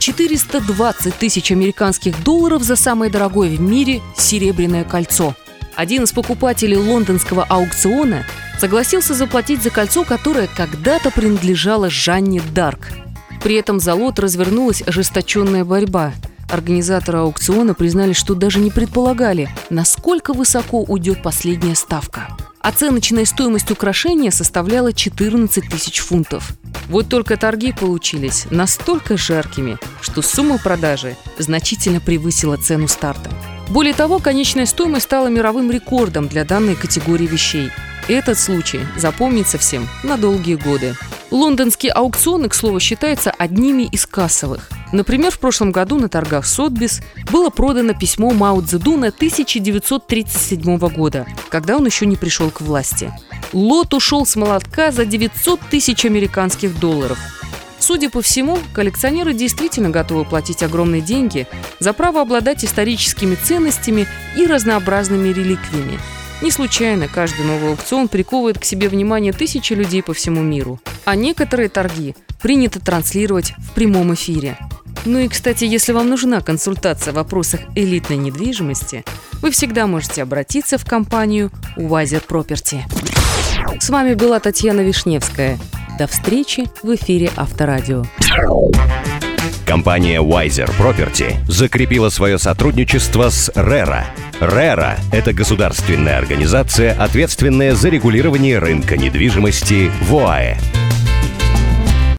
420 тысяч американских долларов за самое дорогое в мире серебряное кольцо. Один из покупателей лондонского аукциона согласился заплатить за кольцо, которое когда-то принадлежало Жанне Дарк. При этом за лот развернулась ожесточенная борьба. Организаторы аукциона признали, что даже не предполагали, насколько высоко уйдет последняя ставка. Оценочная стоимость украшения составляла 14 тысяч фунтов. Вот только торги получились настолько жаркими, что сумма продажи значительно превысила цену старта. Более того, конечная стоимость стала мировым рекордом для данной категории вещей. Этот случай запомнится всем на долгие годы. Лондонские аукционы, к слову, считаются одними из кассовых. Например, в прошлом году на торгах Сотбис было продано письмо Мао Цзэдуна 1937 года, когда он еще не пришел к власти. Лот ушел с молотка за 900 тысяч американских долларов. Судя по всему, коллекционеры действительно готовы платить огромные деньги за право обладать историческими ценностями и разнообразными реликвиями. Не случайно каждый новый аукцион приковывает к себе внимание тысячи людей по всему миру. А некоторые торги принято транслировать в прямом эфире. Ну и, кстати, если вам нужна консультация в вопросах элитной недвижимости, вы всегда можете обратиться в компанию Wiser Property. С вами была Татьяна Вишневская. До встречи в эфире Авторадио. Компания Wiser Property закрепила свое сотрудничество с RERA. RERA – это государственная организация, ответственная за регулирование рынка недвижимости в ОАЭ.